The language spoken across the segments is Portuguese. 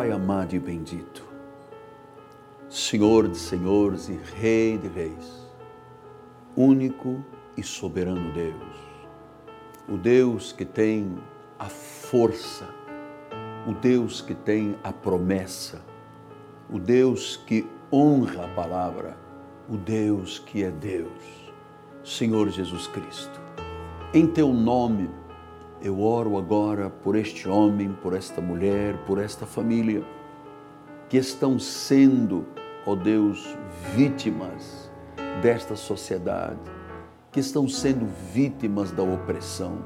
Pai amado e bendito, Senhor de senhores e Rei de reis, único e soberano Deus, o Deus que tem a força, o Deus que tem a promessa, o Deus que honra a palavra, o Deus que é Deus, Senhor Jesus Cristo. Em teu nome, eu oro agora por este homem, por esta mulher, por esta família que estão sendo, ó Deus, vítimas desta sociedade, que estão sendo vítimas da opressão,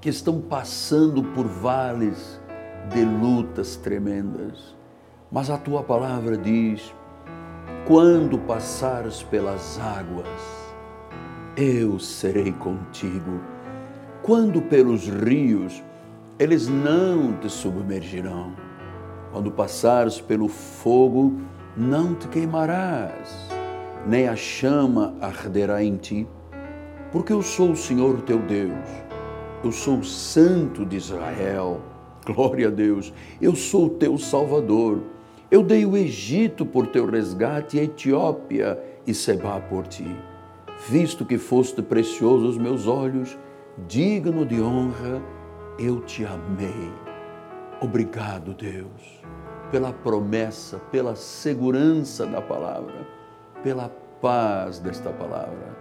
que estão passando por vales de lutas tremendas. Mas a tua palavra diz: quando passares pelas águas, eu serei contigo. Quando pelos rios, eles não te submergirão. Quando passares pelo fogo, não te queimarás, nem a chama arderá em ti, porque eu sou o Senhor teu Deus, eu sou o Santo de Israel. Glória a Deus, eu sou o teu Salvador. Eu dei o Egito por teu resgate, a Etiópia e Seba por ti. Visto que foste precioso aos meus olhos, digno de honra, eu te amei. Obrigado, Deus, pela promessa, pela segurança da palavra, pela paz desta palavra.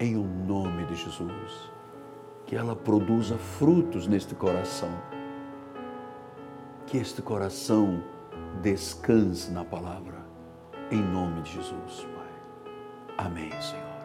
Em o nome de Jesus, que ela produza frutos neste coração. Que este coração descanse na palavra. Em nome de Jesus, Pai. Amém, Senhor.